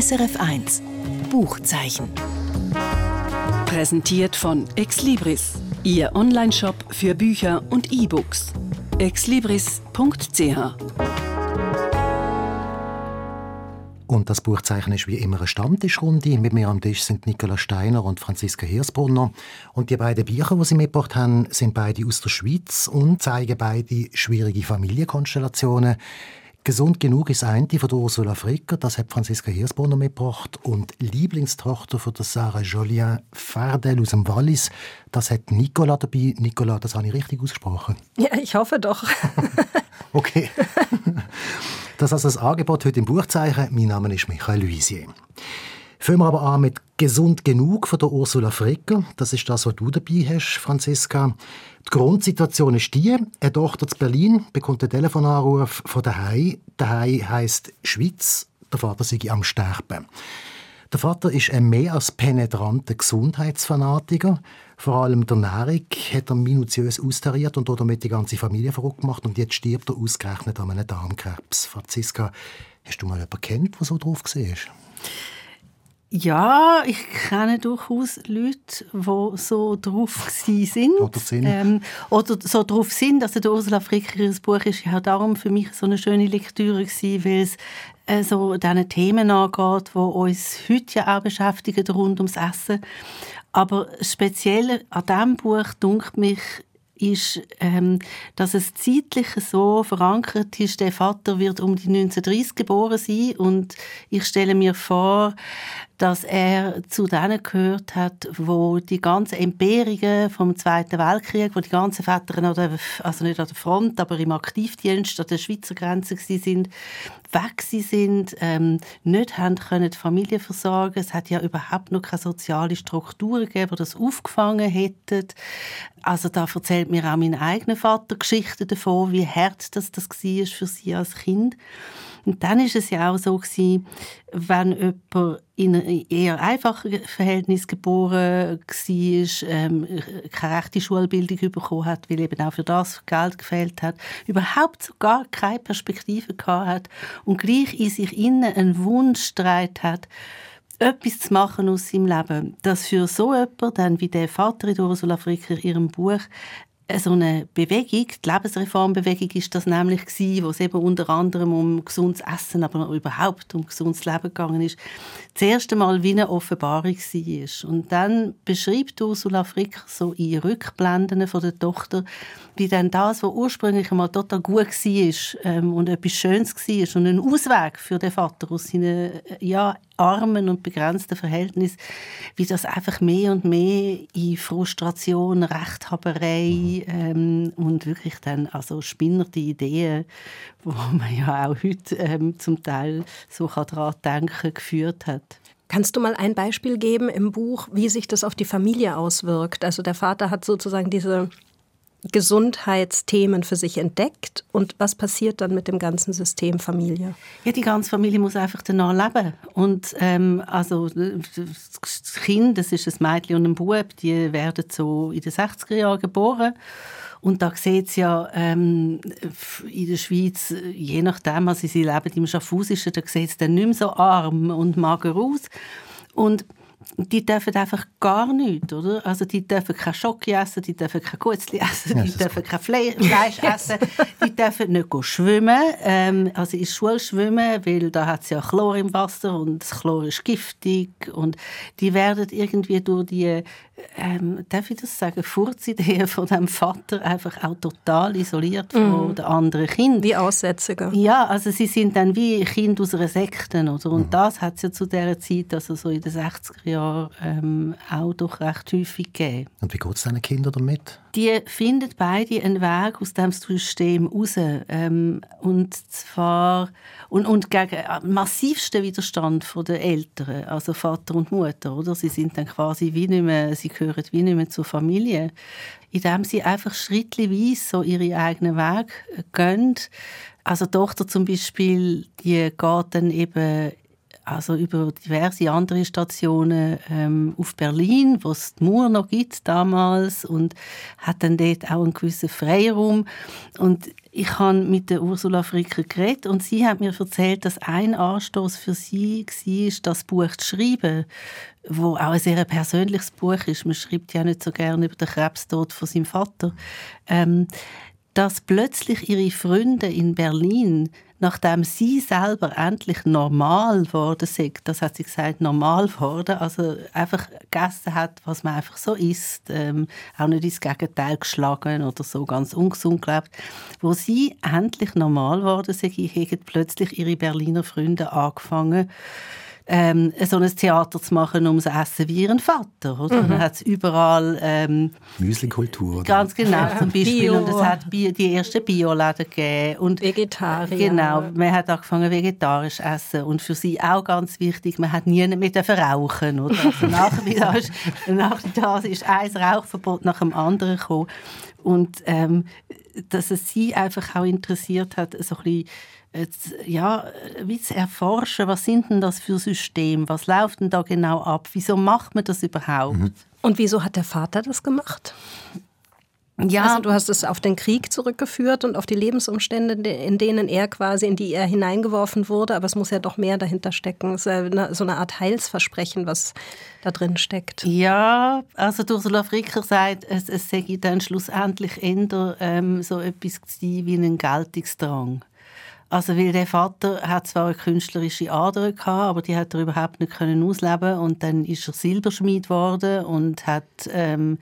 SRF 1 Buchzeichen. Präsentiert von Exlibris, Ihr Onlineshop für Bücher und E-Books. exlibris.ch Und das Buchzeichen ist wie immer eine Stammtischrunde. Mit mir am Tisch sind Nicola Steiner und Franziska Hirsbrunner. Und die beiden Bücher, die sie mitgebracht haben, sind beide aus der Schweiz und zeigen beide schwierige Familienkonstellationen. Gesund genug ist eine von Ursula Fricker, das hat Franziska Hirsbrunner mitgebracht. Und Lieblingstochter von der Sarah Jolien Fardel aus dem Wallis, das hat Nicola dabei. Nicola, das habe ich richtig ausgesprochen. Ja, ich hoffe doch. okay. Das ist also das Angebot heute im Buchzeichen. Mein Name ist Michael Luisier. Fangen wir aber an mit «Gesund genug» von der Ursula Fricker. Das ist das, was du dabei hast, Franziska. Die Grundsituation ist die, eine Tochter zu Berlin bekommt einen Telefonanruf von daheim. Daheim heisst Schweiz. Der Vater sei am Sterben. Der Vater ist ein mehr als penetranter Gesundheitsfanatiker. Vor allem der Ernährung hat er minutiös austariert und damit die ganze Familie verrückt gemacht. Und jetzt stirbt er ausgerechnet an einem Darmkrebs. Franziska, hast du mal jemanden kennt, der so drauf war? Ja, ich kenne durchaus Leute, die so drauf sind. Oder sind. Ähm, oder so drauf sind. Also der Ursula Fricker, ihr Buch ist ja darum für mich so eine schöne Lektüre gewesen, weil es äh, so diesen Themen angeht, die uns heute ja auch beschäftigen, rund ums Essen. Aber speziell an diesem Buch dunkt mich ist, ähm, dass es zeitlich so verankert ist. Der Vater wird um die 1930 geboren sein und ich stelle mir vor, dass er zu denen gehört hat, wo die ganzen Empörungen vom Zweiten Weltkrieg, wo die ganzen Väter, also nicht an der Front, aber im Aktivdienst an der Schweizer Grenze sind, weg sind, ähm, nicht haben können die Familie versorgen. Es hat ja überhaupt noch keine soziale Strukturen gegeben, die das aufgefangen hätten. Also da erzählt mir auch mein eigener Vater Geschichten davon, wie hart das, das war für sie als Kind. Und dann ist es ja auch so gewesen, wenn jemand in einem eher einfachen Verhältnis geboren war, ähm, keine rechte Schulbildung bekommen hat, weil eben auch für das Geld gefehlt hat, überhaupt gar keine Perspektive gehabt hat und gleich in sich innen einen Wunsch hat, etwas zu machen aus seinem Leben, dass für so jemand, dann wie der Vater in Ursula Fricker in ihrem Buch, so eine Bewegung, die Lebensreformbewegung ist das nämlich gewesen, wo es eben unter anderem um gesundes Essen, aber überhaupt um gesundes Leben gegangen ist, das erste Mal wie eine Offenbarung war. Und dann beschreibt Ursula Frick so in Rückblenden von der Tochter, wie dann das, was ursprünglich einmal total gut war ähm, und etwas Schönes war und ein Ausweg für den Vater aus seinen ja, armen und begrenzten Verhältnissen, wie das einfach mehr und mehr in Frustration, Rechthaberei ähm, und wirklich dann also spinnerte Ideen, wo man ja auch heute ähm, zum Teil so daran denken geführt hat. Kannst du mal ein Beispiel geben im Buch, wie sich das auf die Familie auswirkt? Also der Vater hat sozusagen diese Gesundheitsthemen für sich entdeckt? Und was passiert dann mit dem ganzen System Familie? Ja, die ganze Familie muss einfach danach leben. Und ähm, also das Kind, das ist ein Mädchen und ein Bub, die werden so in den 60er Jahren geboren. Und da sieht es ja ähm, in der Schweiz, je nachdem, also sie leben im Schaffhausischen, da sieht es dann nicht mehr so arm und mager aus. Und die dürfen einfach gar nichts, oder? Also die dürfen kein Schoki essen, die dürfen kein Gutzli essen, ja, die dürfen kein Fle Fleisch essen, die dürfen nicht schwimmen, ähm, also in der Schule schwimmen, weil da hat es ja Chlor im Wasser und das Chlor ist giftig und die werden irgendwie durch die ähm, darf ich das sagen, Furzideen von dem Vater einfach auch total isoliert von mm. den anderen Kindern. Wie Aussätziger. Ja, also sie sind dann wie Kinder aus einer Sekte. Oder? Und mm. das hat es ja zu dieser Zeit, also so in den 60er Jahren, ähm, auch doch recht häufig gegeben. Und wie geht es diesen Kindern damit? Die finden beide einen Weg aus dem System raus. Ähm, und zwar und, und gegen äh, massivsten Widerstand der Eltern, also Vater und Mutter. Oder? Sie sind dann quasi wie nicht mehr, sie gehören wie nicht mehr zur Familie. Indem sie einfach schrittweise so ihre eigenen Weg gehen. Also die Tochter zum Beispiel, die geht dann eben also über diverse andere Stationen ähm, auf Berlin, wo es die Mauer noch gibt damals und hat dann dort auch einen gewissen Freiraum und ich habe mit der Ursula Fricker geredet und sie hat mir erzählt, dass ein Anstoß für sie war, das Buch zu schreiben, wo auch ein sehr persönliches Buch ist. Man schreibt ja nicht so gerne über den Krebstod von seinem Vater. Ähm, dass plötzlich ihre Freunde in Berlin nachdem sie selber endlich normal geworden sind, das hat sie gesagt, normal geworden, also einfach gegessen hat, was man einfach so isst, ähm, auch nicht ins Gegenteil geschlagen oder so ganz ungesund gelebt, wo sie endlich normal geworden sind, haben plötzlich ihre Berliner Freunde angefangen, ähm, so ein Theater zu machen ums Essen wie ihren Vater. Oder? Mhm. Dann hat es überall... Ähm, Müslikultur. Ganz genau, zum Beispiel. Bio. Und es hat Bio, die ersten Bioläden gegeben. Und Vegetarier. Genau, man hat angefangen vegetarisch zu essen. Und für sie auch ganz wichtig, man hat nie mit rauchen. Oder? Also nach, ist, nach das ist ein Rauchverbot nach dem anderen gekommen. Und ähm, dass es sie einfach auch interessiert hat, so ein bisschen ja, wie zu erforschen, was sind denn das für Systeme, was läuft denn da genau ab, wieso macht man das überhaupt? Mhm. Und wieso hat der Vater das gemacht? Ja. Also du hast es auf den Krieg zurückgeführt und auf die Lebensumstände, in denen er quasi, in die er hineingeworfen wurde, aber es muss ja doch mehr dahinter stecken. Es ist ja so eine Art Heilsversprechen, was da drin steckt. Ja, also Ursula Fricker sagt, es, es sei dann schlussendlich eher ähm, so etwas wie ein Geltungsdrang. Also weil der Vater hat zwar eine künstlerische Ader gehabt, aber die hat er überhaupt nicht können ausleben und dann ist er Silberschmied geworden und hat ähm,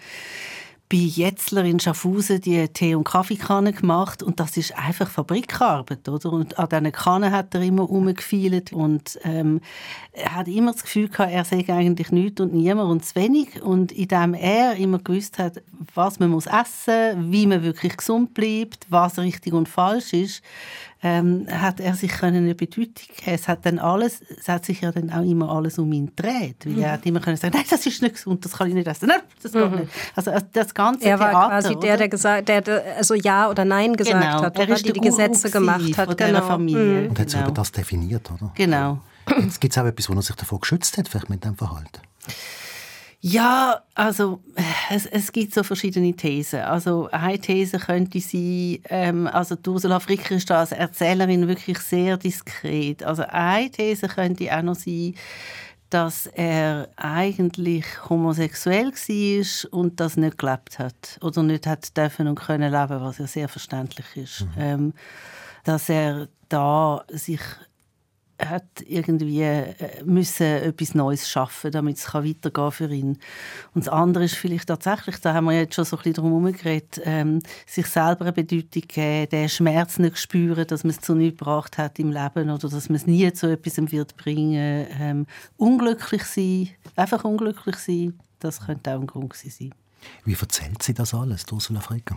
bei Jetzler in Schaffhausen die Tee- und Kaffeekanne gemacht und das ist einfach Fabrikarbeit, oder? Und an diesen Kannen hat er immer rumgefeilt und ähm, er hat immer das Gefühl gehabt, er sei eigentlich nichts und niemand und zu wenig und indem er immer gewusst hat, was man muss essen, wie man wirklich gesund bleibt, was richtig und falsch ist, ähm, hat er sich eine Bedeutung geben. Es hat dann alles, es hat sich ja dann auch immer alles um ihn gedreht, weil mhm. er hat immer können sagen, nein, das ist nicht gesund, das kann ich nicht essen, nein, das geht mhm. nicht. Also das ganze Er war Theater, quasi der, der gesagt, der also ja oder nein gesagt genau. hat, er ist die die Gesetze gemacht hat, genau. Familie. Mhm. Und hat genau. das definiert, oder? Genau. Jetzt gibt es auch etwas, wo er sich davor geschützt hat, vielleicht mit dem Verhalten. Ja, also es, es, gibt so verschiedene Thesen. Also eine These könnte sein, ähm, also Ursula Fricker ist da als Erzählerin wirklich sehr diskret. Also eine These könnte auch noch sein, dass er eigentlich homosexuell war und das nicht gelebt hat oder nicht hat dürfen und können leben, was ja sehr verständlich ist. Mhm. Ähm, dass er da sich hat irgendwie äh, müssen etwas Neues schaffen, damit es weitergehen für ihn. Und das andere ist vielleicht tatsächlich, da haben wir jetzt schon so ein bisschen drum herum geredet, ähm, sich selber eine Bedeutung geben, den Schmerz nicht spüren, dass man es zu nichts gebracht hat im Leben oder dass man es nie zu etwas wird bringen. Ähm, unglücklich sein, einfach unglücklich sein, das könnte auch ein Grund sein. Wie erzählt sie das alles, Ursula Frecker?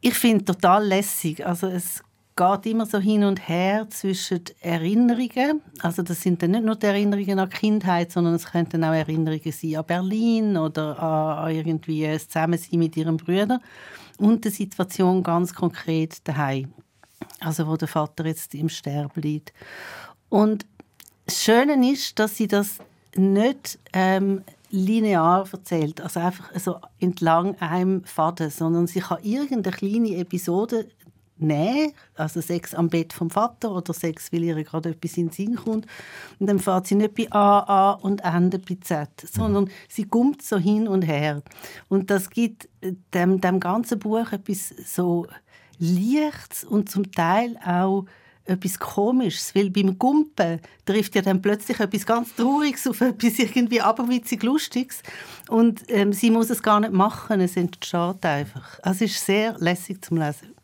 Ich finde total lässig. Also es geht immer so hin und her zwischen Erinnerungen. Also das sind dann nicht nur die Erinnerungen an die Kindheit, sondern es könnten auch Erinnerungen sein an Berlin oder an, irgendwie das Zusammensein mit ihrem Bruder und die Situation ganz konkret daheim. Also wo der Vater jetzt im Sterben liegt. Und das Schöne ist, dass sie das nicht ähm, linear erzählt, also einfach so entlang einem Faden, sondern sie kann irgendeine kleine Episode nehmen, also Sex am Bett vom Vater oder Sex, weil ihr gerade etwas in den Sinn kommt. Und dann fährt sie nicht bei A, A und endet bei Z, sondern mhm. sie kommt so hin und her. Und das gibt dem, dem ganzen Buch etwas so Lichts und zum Teil auch etwas Komisches, weil beim Gumpen trifft ja dann plötzlich etwas ganz Trauriges auf etwas irgendwie aberwitzig Lustiges und ähm, sie muss es gar nicht machen, es entsteht einfach. Also es ist sehr lässig zum Lesen.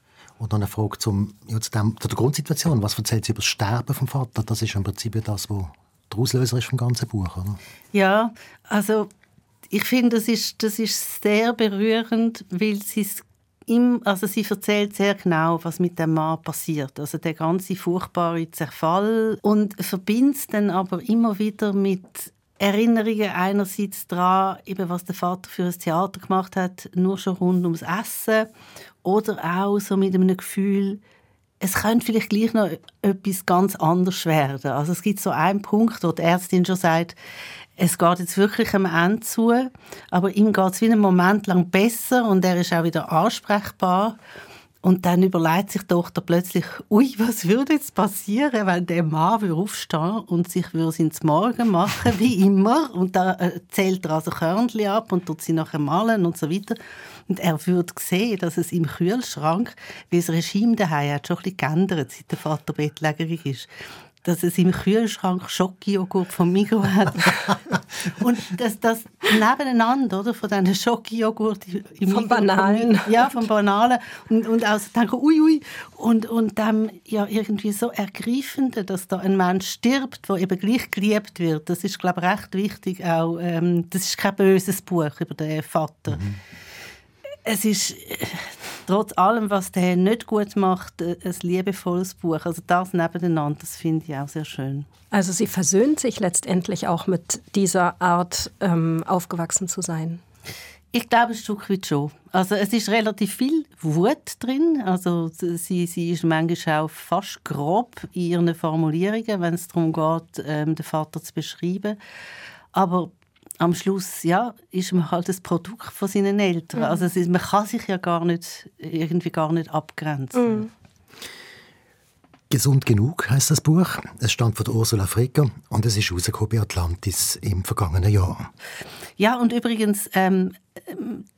Oder eine Frage zum, ja, zu, dem, zu der Grundsituation. Was erzählt sie über das Sterben vom Vater? Das ist im Prinzip das, was der Auslöser ist vom ganzen Buch, oder? Ja, also ich finde, das ist, das ist sehr berührend, weil sie im, also sie erzählt sehr genau, was mit dem Mann passiert. Also der ganze furchtbare Zerfall und verbindet es dann aber immer wieder mit Erinnerungen einerseits daran, eben was der Vater für ein Theater gemacht hat, nur schon rund ums Essen oder auch so mit einem Gefühl, es könnte vielleicht gleich noch etwas ganz anderes werden. Also es gibt so einen Punkt, wo die Ärztin schon sagt, es geht jetzt wirklich am Ende zu, aber ihm geht es wieder einen Moment lang besser und er ist auch wieder ansprechbar. Und dann überlegt sich die Tochter plötzlich, ui, was würde jetzt passieren, wenn der Mann würde aufstehen und sich würde ins Morgen machen, wie immer. Und da äh, zählt er also Körnchen ab und tut sie nachher malen und so weiter. Und er würde sehen, dass es im Kühlschrank, wie das Regime daheim hat, schon ein bisschen geändert, seit der Vater bettlägerig ist dass es im Kühlschrank Schokijoghurt vom Migros hat. und das, das nebeneinander, oder, von diesen Schokijoghurt im Vom Banalen. Ja, vom Banalen. Und, und auch so denken, ui, ui. Und, und dann ja irgendwie so ergreifend, dass da ein Mensch stirbt, der eben gleich geliebt wird. Das ist, glaube ich, recht wichtig auch. Ähm, das ist kein böses Buch über den Vater. Mhm es ist trotz allem, was der nicht gut macht, äh, ein liebevolles Buch. Also das nebeneinander, das finde ich auch sehr schön. Also sie versöhnt sich letztendlich auch mit dieser Art, ähm, aufgewachsen zu sein. Ich glaube ein Stück weit schon. Also es ist relativ viel Wut drin. Also sie, sie ist manchmal auch fast grob in ihren Formulierungen, wenn es darum geht, ähm, den Vater zu beschreiben. Aber am Schluss ja, ist man halt das Produkt von seinen Eltern. Mhm. Also ist, man kann sich ja gar nicht, irgendwie gar nicht abgrenzen. Mhm. Gesund genug heißt das Buch. Es stammt von Ursula Fricker und es ist rausgekommen bei Atlantis im vergangenen Jahr. Ja, und übrigens, ähm,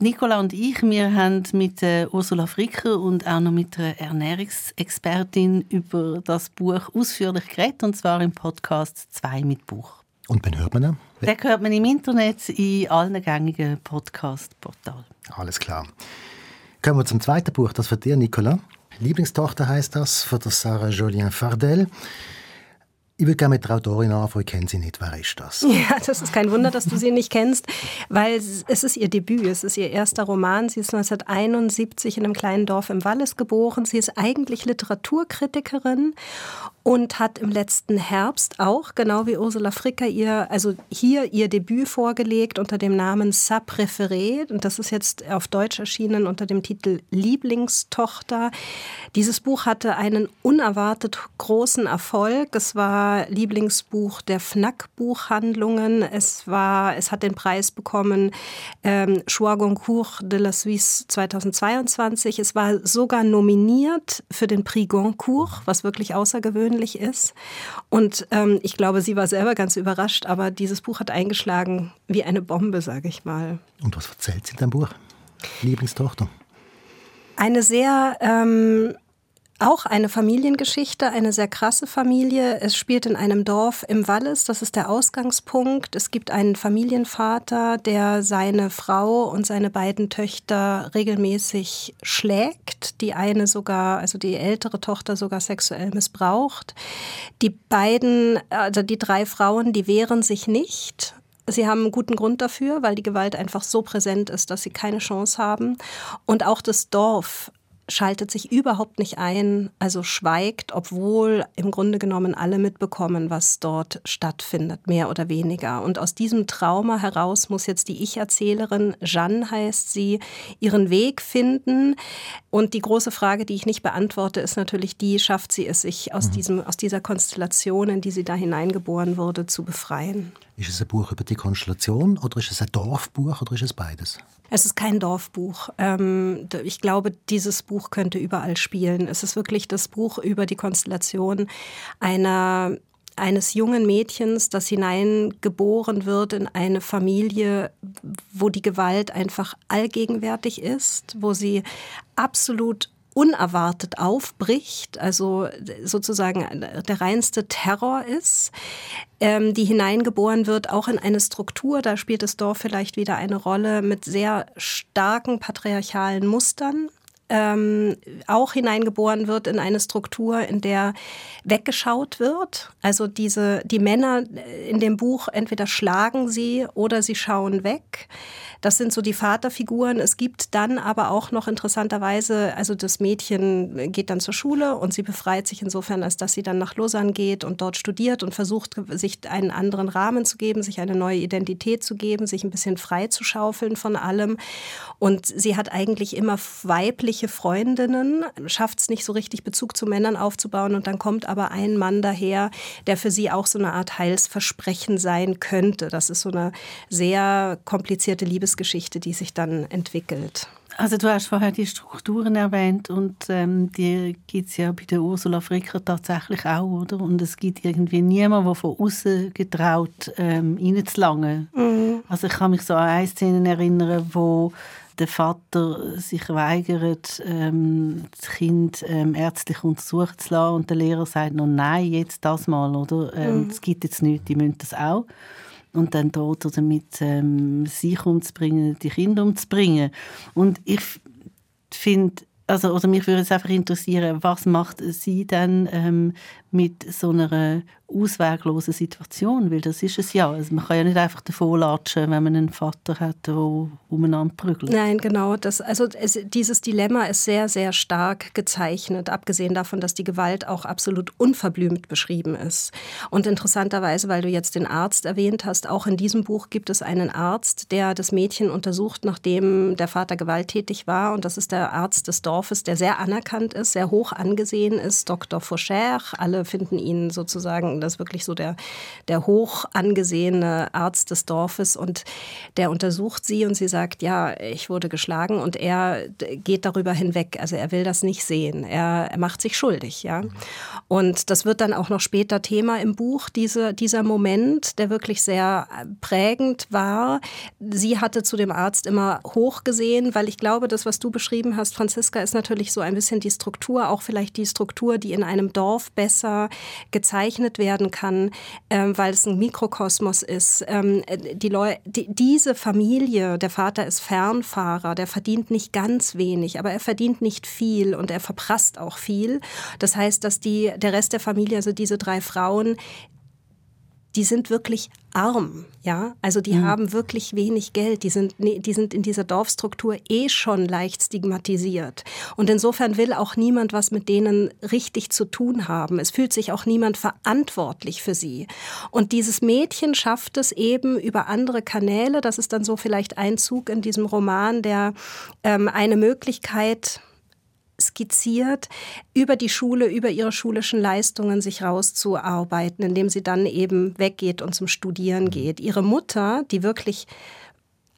Nicola und ich, wir haben mit äh, Ursula Fricker und auch noch mit einer Ernährungsexpertin über das Buch ausführlich geredet, und zwar im Podcast «Zwei mit Buch». Und wann hört man ihn? Den hört man im Internet in allen gängigen Podcast-Portalen. Alles klar. Kommen wir zum zweiten Buch, das von dir, Nicola. Lieblingstochter heißt das, von der Sarah Jolien Fardel. Ich würde gerne mit der Autorin anfangen, ich kenne sie nicht. Wer ist das? Ja, das ist kein Wunder, dass du sie nicht kennst, weil es ist ihr Debüt, es ist ihr erster Roman. Sie ist 1971 in einem kleinen Dorf im Wallis geboren. Sie ist eigentlich Literaturkritikerin und hat im letzten Herbst auch, genau wie Ursula Fricker, ihr, also hier ihr Debüt vorgelegt unter dem Namen Sa Préférée. Und das ist jetzt auf Deutsch erschienen unter dem Titel Lieblingstochter. Dieses Buch hatte einen unerwartet großen Erfolg. Es war Lieblingsbuch der FNAC-Buchhandlungen. Es war, es hat den Preis bekommen, ähm, Choix Goncourt de la Suisse 2022. Es war sogar nominiert für den Prix Goncourt, was wirklich außergewöhnlich ist. Und ähm, ich glaube, sie war selber ganz überrascht, aber dieses Buch hat eingeschlagen wie eine Bombe, sage ich mal. Und was erzählt sie in deinem Buch? Lieblingstochter? Eine sehr ähm, auch eine Familiengeschichte, eine sehr krasse Familie. Es spielt in einem Dorf im Wallis, das ist der Ausgangspunkt. Es gibt einen Familienvater, der seine Frau und seine beiden Töchter regelmäßig schlägt. Die eine sogar, also die ältere Tochter sogar sexuell missbraucht. Die beiden, also die drei Frauen, die wehren sich nicht. Sie haben einen guten Grund dafür, weil die Gewalt einfach so präsent ist, dass sie keine Chance haben. Und auch das Dorf schaltet sich überhaupt nicht ein, also schweigt, obwohl im Grunde genommen alle mitbekommen, was dort stattfindet, mehr oder weniger. Und aus diesem Trauma heraus muss jetzt die Ich-Erzählerin, Jeanne heißt sie, ihren Weg finden. Und die große Frage, die ich nicht beantworte, ist natürlich die, schafft sie es, sich aus, mhm. diesem, aus dieser Konstellation, in die sie da hineingeboren wurde, zu befreien. Ist es ein Buch über die Konstellation oder ist es ein Dorfbuch oder ist es beides? Es ist kein Dorfbuch. Ähm, ich glaube, dieses Buch könnte überall spielen. Es ist wirklich das Buch über die Konstellation einer eines jungen Mädchens, das hineingeboren wird in eine Familie, wo die Gewalt einfach allgegenwärtig ist, wo sie absolut unerwartet aufbricht, also sozusagen der reinste Terror ist, ähm, die hineingeboren wird, auch in eine Struktur, da spielt das Dorf vielleicht wieder eine Rolle mit sehr starken patriarchalen Mustern ähm, auch hineingeboren wird in eine Struktur, in der weggeschaut wird. Also diese, die Männer in dem Buch entweder schlagen sie oder sie schauen weg. Das sind so die Vaterfiguren. Es gibt dann aber auch noch interessanterweise, also das Mädchen geht dann zur Schule und sie befreit sich insofern, als dass sie dann nach Lausanne geht und dort studiert und versucht, sich einen anderen Rahmen zu geben, sich eine neue Identität zu geben, sich ein bisschen frei zu schaufeln von allem. Und sie hat eigentlich immer weibliche Freundinnen, schafft es nicht so richtig Bezug zu Männern aufzubauen und dann kommt aber ein Mann daher, der für sie auch so eine Art Heilsversprechen sein könnte. Das ist so eine sehr komplizierte Liebesgeschichte, die sich dann entwickelt. Also du hast vorher die Strukturen erwähnt und ähm, die gibt es ja bei der Ursula Fricker tatsächlich auch, oder? Und es gibt irgendwie niemanden, der von außen getraut, ähm, reinzulangen. Mhm. Also ich kann mich so an eine Szene erinnern, wo der Vater sich weigert, ähm, das Kind ähm, ärztlich untersuchen zu lassen und der Lehrer sagt noch nein, jetzt das mal, oder? Ähm, Es mhm. gibt jetzt nichts, die müssen das auch. Und dann droht er damit, ähm, sich umzubringen, die Kinder umzubringen. Und ich finde, also, oder mich würde es einfach interessieren, was macht sie dann ähm, mit so einer ausweglosen Situation, weil das ist es ja. Also man kann ja nicht einfach davon latschen, wenn man einen Vater hat, der umeinander prügelt. Nein, genau. Das, also es, dieses Dilemma ist sehr, sehr stark gezeichnet, abgesehen davon, dass die Gewalt auch absolut unverblümt beschrieben ist. Und interessanterweise, weil du jetzt den Arzt erwähnt hast, auch in diesem Buch gibt es einen Arzt, der das Mädchen untersucht, nachdem der Vater gewalttätig war. Und das ist der Arzt des Dorfes, der sehr anerkannt ist, sehr hoch angesehen ist, Dr. Faucher. Alle finden ihn sozusagen das ist wirklich so der, der hoch angesehene Arzt des Dorfes und der untersucht sie und sie sagt, ja, ich wurde geschlagen und er geht darüber hinweg. Also er will das nicht sehen. Er, er macht sich schuldig, ja. Und das wird dann auch noch später Thema im Buch, diese, dieser Moment, der wirklich sehr prägend war. Sie hatte zu dem Arzt immer hoch gesehen, weil ich glaube, das, was du beschrieben hast, Franziska, ist natürlich so ein bisschen die Struktur, auch vielleicht die Struktur, die in einem Dorf besser gezeichnet werden kann, ähm, weil es ein Mikrokosmos ist. Ähm, die Leu die, diese Familie, der Vater ist Fernfahrer, der verdient nicht ganz wenig, aber er verdient nicht viel und er verprasst auch viel. Das heißt, dass die, der Rest der Familie, also diese drei Frauen, die sind wirklich arm, ja. Also die mhm. haben wirklich wenig Geld. Die sind, die sind in dieser Dorfstruktur eh schon leicht stigmatisiert. Und insofern will auch niemand was mit denen richtig zu tun haben. Es fühlt sich auch niemand verantwortlich für sie. Und dieses Mädchen schafft es eben über andere Kanäle. Das ist dann so vielleicht ein Zug in diesem Roman, der ähm, eine Möglichkeit skizziert, über die Schule, über ihre schulischen Leistungen sich rauszuarbeiten, indem sie dann eben weggeht und zum Studieren geht. Ihre Mutter, die wirklich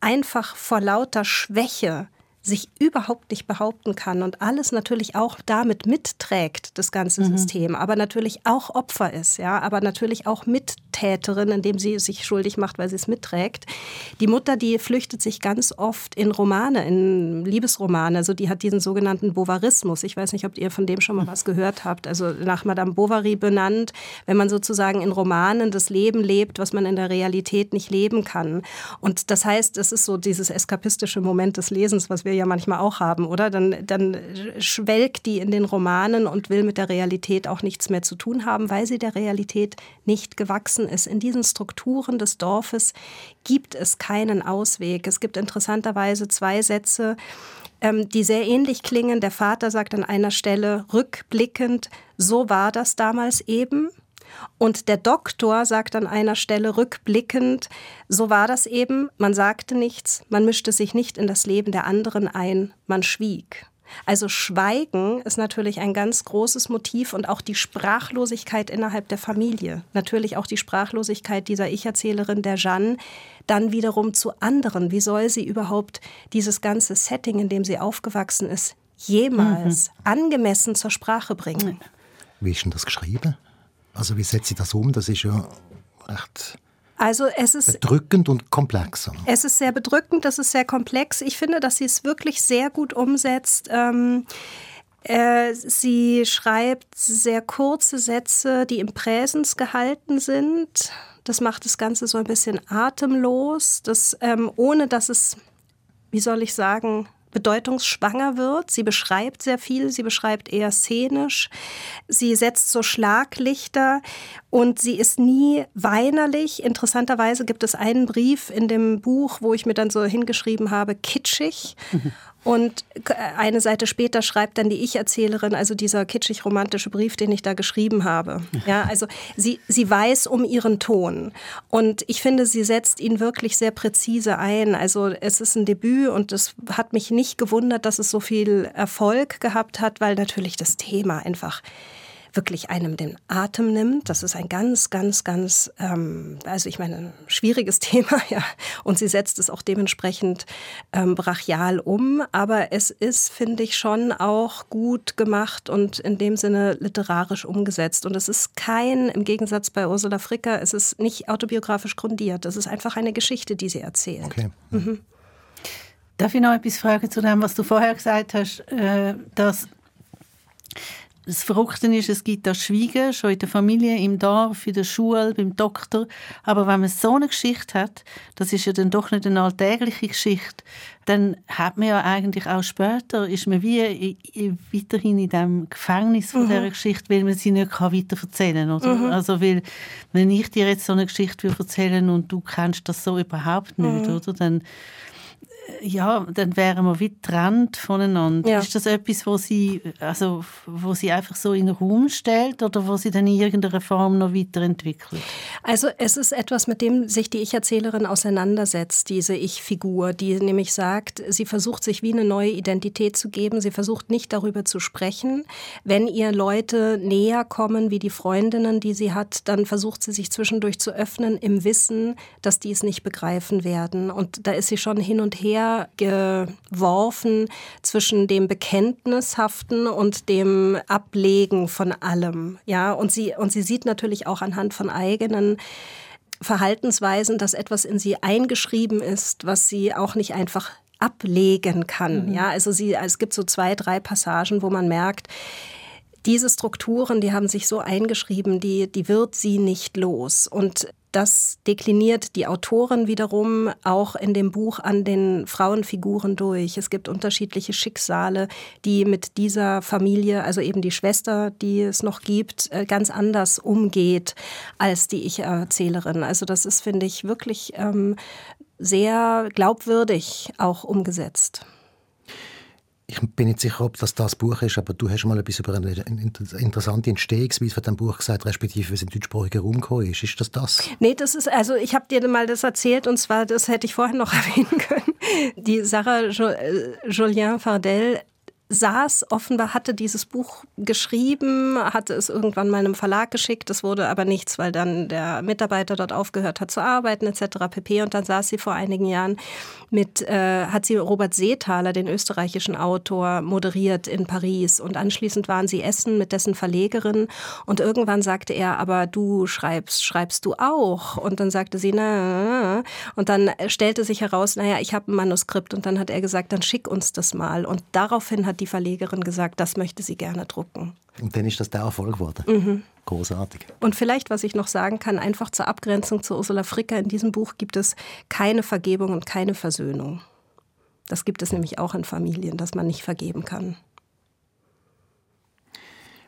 einfach vor lauter Schwäche sich überhaupt nicht behaupten kann und alles natürlich auch damit mitträgt, das ganze mhm. System, aber natürlich auch Opfer ist, ja, aber natürlich auch Mittäterin, indem sie sich schuldig macht, weil sie es mitträgt. Die Mutter, die flüchtet sich ganz oft in Romane, in Liebesromane, also die hat diesen sogenannten Bovarismus. Ich weiß nicht, ob ihr von dem schon mal was gehört habt, also nach Madame Bovary benannt, wenn man sozusagen in Romanen das Leben lebt, was man in der Realität nicht leben kann. Und das heißt, es ist so dieses eskapistische Moment des Lesens, was wir ja manchmal auch haben, oder? Dann, dann schwelgt die in den Romanen und will mit der Realität auch nichts mehr zu tun haben, weil sie der Realität nicht gewachsen ist. In diesen Strukturen des Dorfes gibt es keinen Ausweg. Es gibt interessanterweise zwei Sätze, ähm, die sehr ähnlich klingen. Der Vater sagt an einer Stelle rückblickend, so war das damals eben. Und der Doktor sagt an einer Stelle rückblickend, so war das eben, man sagte nichts, man mischte sich nicht in das Leben der anderen ein, man schwieg. Also Schweigen ist natürlich ein ganz großes Motiv und auch die Sprachlosigkeit innerhalb der Familie. Natürlich auch die Sprachlosigkeit dieser Ich-Erzählerin, der Jeanne, dann wiederum zu anderen. Wie soll sie überhaupt dieses ganze Setting, in dem sie aufgewachsen ist, jemals mhm. angemessen zur Sprache bringen? Wie ist denn das geschrieben? Also wie setzt sie das um? Das ist ja recht also es ist bedrückend und komplex. Es ist sehr bedrückend, das ist sehr komplex. Ich finde, dass sie es wirklich sehr gut umsetzt. Ähm, äh, sie schreibt sehr kurze Sätze, die im Präsens gehalten sind. Das macht das Ganze so ein bisschen atemlos, das, ähm, ohne dass es, wie soll ich sagen, bedeutungsschwanger wird. Sie beschreibt sehr viel, sie beschreibt eher szenisch, sie setzt so Schlaglichter und sie ist nie weinerlich. Interessanterweise gibt es einen Brief in dem Buch, wo ich mir dann so hingeschrieben habe, kitschig. Mhm. Und eine Seite später schreibt dann die Ich-Erzählerin, also dieser kitschig-romantische Brief, den ich da geschrieben habe. Ja, also sie, sie weiß um ihren Ton. Und ich finde, sie setzt ihn wirklich sehr präzise ein. Also es ist ein Debüt und es hat mich nicht gewundert, dass es so viel Erfolg gehabt hat, weil natürlich das Thema einfach wirklich einem den Atem nimmt. Das ist ein ganz, ganz, ganz, ähm, also ich meine, schwieriges Thema, ja. Und sie setzt es auch dementsprechend ähm, brachial um. Aber es ist, finde ich, schon auch gut gemacht und in dem Sinne literarisch umgesetzt. Und es ist kein, im Gegensatz bei Ursula Fricker, es ist nicht autobiografisch grundiert. Es ist einfach eine Geschichte, die sie erzählt. Okay. Mhm. Darf ich noch etwas fragen zu dem, was du vorher gesagt hast, äh, dass das Verrückte ist, es gibt das Schweigen, schon in der Familie, im Dorf, in der Schule, beim Doktor. Aber wenn man so eine Geschichte hat, das ist ja dann doch nicht eine alltägliche Geschichte, dann hat man ja eigentlich auch später, ist man wie weiterhin in dem Gefängnis von mhm. dieser Geschichte, weil man sie nicht weiter erzählen kann. Mhm. Also weil, wenn ich dir jetzt so eine Geschichte erzählen und du kennst das so überhaupt nicht, mhm. oder, dann ja, dann wären wir wie getrennt voneinander. Ja. Ist das etwas, wo sie, also, wo sie einfach so in den Raum stellt oder wo sie dann in irgendeiner Form noch weiterentwickelt? Also es ist etwas, mit dem sich die Ich-Erzählerin auseinandersetzt, diese Ich-Figur, die nämlich sagt, sie versucht sich wie eine neue Identität zu geben. Sie versucht nicht darüber zu sprechen. Wenn ihr Leute näher kommen, wie die Freundinnen, die sie hat, dann versucht sie sich zwischendurch zu öffnen im Wissen, dass die es nicht begreifen werden. Und da ist sie schon hin und her geworfen zwischen dem Bekenntnishaften und dem Ablegen von allem. Ja, und sie, und sie sieht natürlich auch anhand von eigenen Verhaltensweisen, dass etwas in sie eingeschrieben ist, was sie auch nicht einfach ablegen kann. Mhm. Ja, also sie, es gibt so zwei, drei Passagen, wo man merkt, diese Strukturen, die haben sich so eingeschrieben, die, die wird sie nicht los. Und das dekliniert die Autorin wiederum auch in dem Buch an den Frauenfiguren durch. Es gibt unterschiedliche Schicksale, die mit dieser Familie, also eben die Schwester, die es noch gibt, äh, ganz anders umgeht als die Ich-Erzählerin. Also das ist, finde ich, wirklich ähm, sehr glaubwürdig auch umgesetzt ich bin nicht sicher, ob das das Buch ist, aber du hast mal etwas über eine interessante Entstehungsweise von dem Buch gesagt, respektive wie es im deutschsprachigen Raum gekommen ist. Ist das das? Nee, das ist, also ich habe dir mal das erzählt und zwar, das hätte ich vorher noch erwähnen können. Die Sarah äh, Julien Fardel saß offenbar, hatte dieses Buch geschrieben, hatte es irgendwann mal einem Verlag geschickt, das wurde aber nichts, weil dann der Mitarbeiter dort aufgehört hat zu arbeiten etc. pp. Und dann saß sie vor einigen Jahren mit, äh, hat sie Robert Seethaler, den österreichischen Autor, moderiert in Paris und anschließend waren sie essen mit dessen Verlegerin und irgendwann sagte er, aber du schreibst, schreibst du auch? Und dann sagte sie, na, und dann stellte sich heraus, naja, ich habe ein Manuskript und dann hat er gesagt, dann schick uns das mal und daraufhin hat hat die Verlegerin gesagt, das möchte sie gerne drucken. Und dann ist das der Erfolg geworden. Mhm. Großartig. Und vielleicht, was ich noch sagen kann, einfach zur Abgrenzung zu Ursula Fricker, in diesem Buch gibt es keine Vergebung und keine Versöhnung. Das gibt es nämlich auch in Familien, dass man nicht vergeben kann.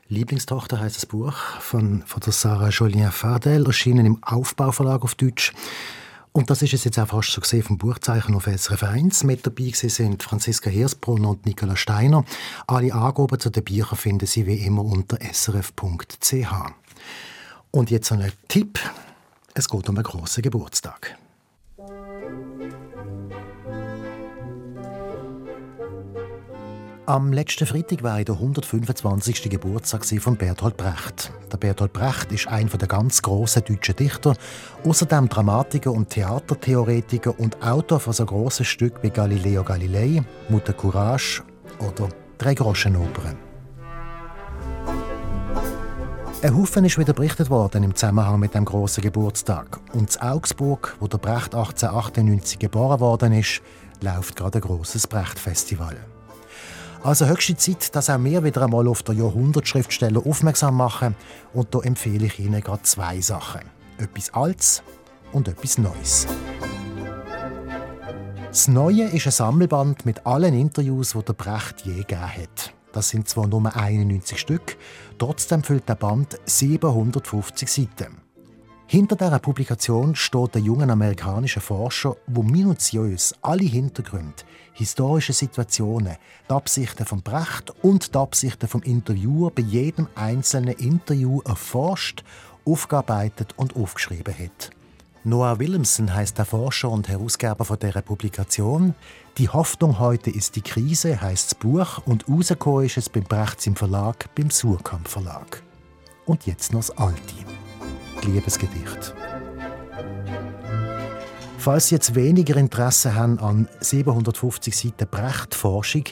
Lieblingstochter heißt das Buch von, von der Sarah Jolien Fardel, erschienen im Aufbauverlag auf Deutsch. Und das ist es jetzt auch fast so gesehen vom Buchzeichen auf SRF 1. Mit dabei sind Franziska Hirsbrunner und Nicola Steiner. Alle Angaben zu den Büchern finden Sie wie immer unter srf.ch. Und jetzt ein Tipp. Es geht um einen grossen Geburtstag. Am letzten Freitag war der 125. Geburtstag von Bertolt Brecht. Der Bertolt Brecht ist einer der ganz grossen deutschen Dichter, außerdem Dramatiker und Theatertheoretiker und Autor von so grossen Stücken wie Galileo Galilei, Mutter Courage oder Drei Groschenopern. Ein Haufen ist wieder berichtet worden im Zusammenhang mit dem grossen Geburtstag. Und in Augsburg, wo der Brecht 1898 geboren worden ist, läuft gerade ein grosses Brecht-Festival. Also höchste Zeit, dass auch wir wieder einmal auf den Jahrhundertschriftsteller aufmerksam machen. Und da empfehle ich Ihnen gerade zwei Sachen. Etwas Altes und etwas Neues. Das Neue ist ein Sammelband mit allen Interviews, die der Brecht je gegeben hat. Das sind zwar nur 91 Stück, trotzdem füllt der Band 750 Seiten. Hinter dieser Publikation steht der junge amerikanische Forscher, der minutiös alle Hintergründe, historische Situationen, die Absichten von Brecht und die Absichten vom Interviewer bei jedem einzelnen Interview erforscht, aufgearbeitet und aufgeschrieben hat. Noah Williamson heißt der Forscher und Herausgeber von dieser Publikation. Die Hoffnung heute ist die Krise heißt das Buch und rausgekommen ist es beim Brechts im Verlag, beim Surkamp Verlag. und jetzt noch das alte. Liebesgedicht. Falls Sie jetzt weniger Interesse haben an 750 Seiten Brecht-Forschung,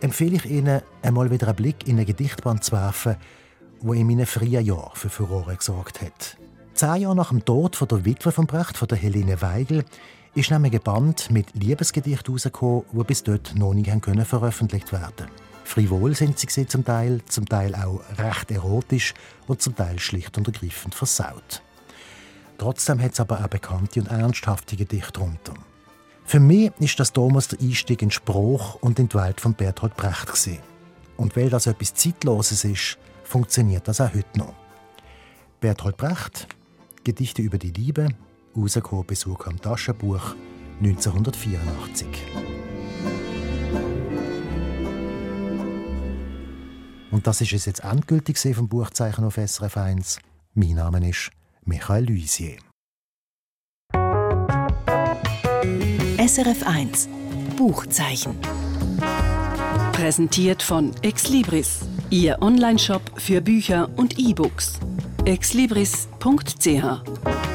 empfehle ich Ihnen, einmal wieder einen Blick in ein Gedichtband zu werfen, wo in meinen frühen Jahren für Furore gesorgt hat. Zehn Jahre nach dem Tod von der Witwe von Brecht, von der Helene Weigel, ist nämlich ein Band mit Liebesgedichten herausgekommen, die bis dort noch nicht veröffentlicht werden Frivol sind sie zum Teil, zum Teil auch recht erotisch und zum Teil schlicht und ergreifend versaut. Trotzdem hat es aber auch bekannte und ernsthafte Gedichte drunter. Für mich ist das damals der Einstieg in Spruch und in die Welt von Bertolt Brecht. Gewesen. Und weil das etwas Zeitloses ist, funktioniert das auch heute noch. Bertolt Brecht, Gedichte über die Liebe, rausgekommen Besuch am Taschenbuch 1984. Und das ist es jetzt endgültig vom Buchzeichen auf SRF 1. Mein Name ist Michael Luisier. SRF 1 Buchzeichen. Präsentiert von Exlibris, Ihr Onlineshop für Bücher und E-Books. exlibris.ch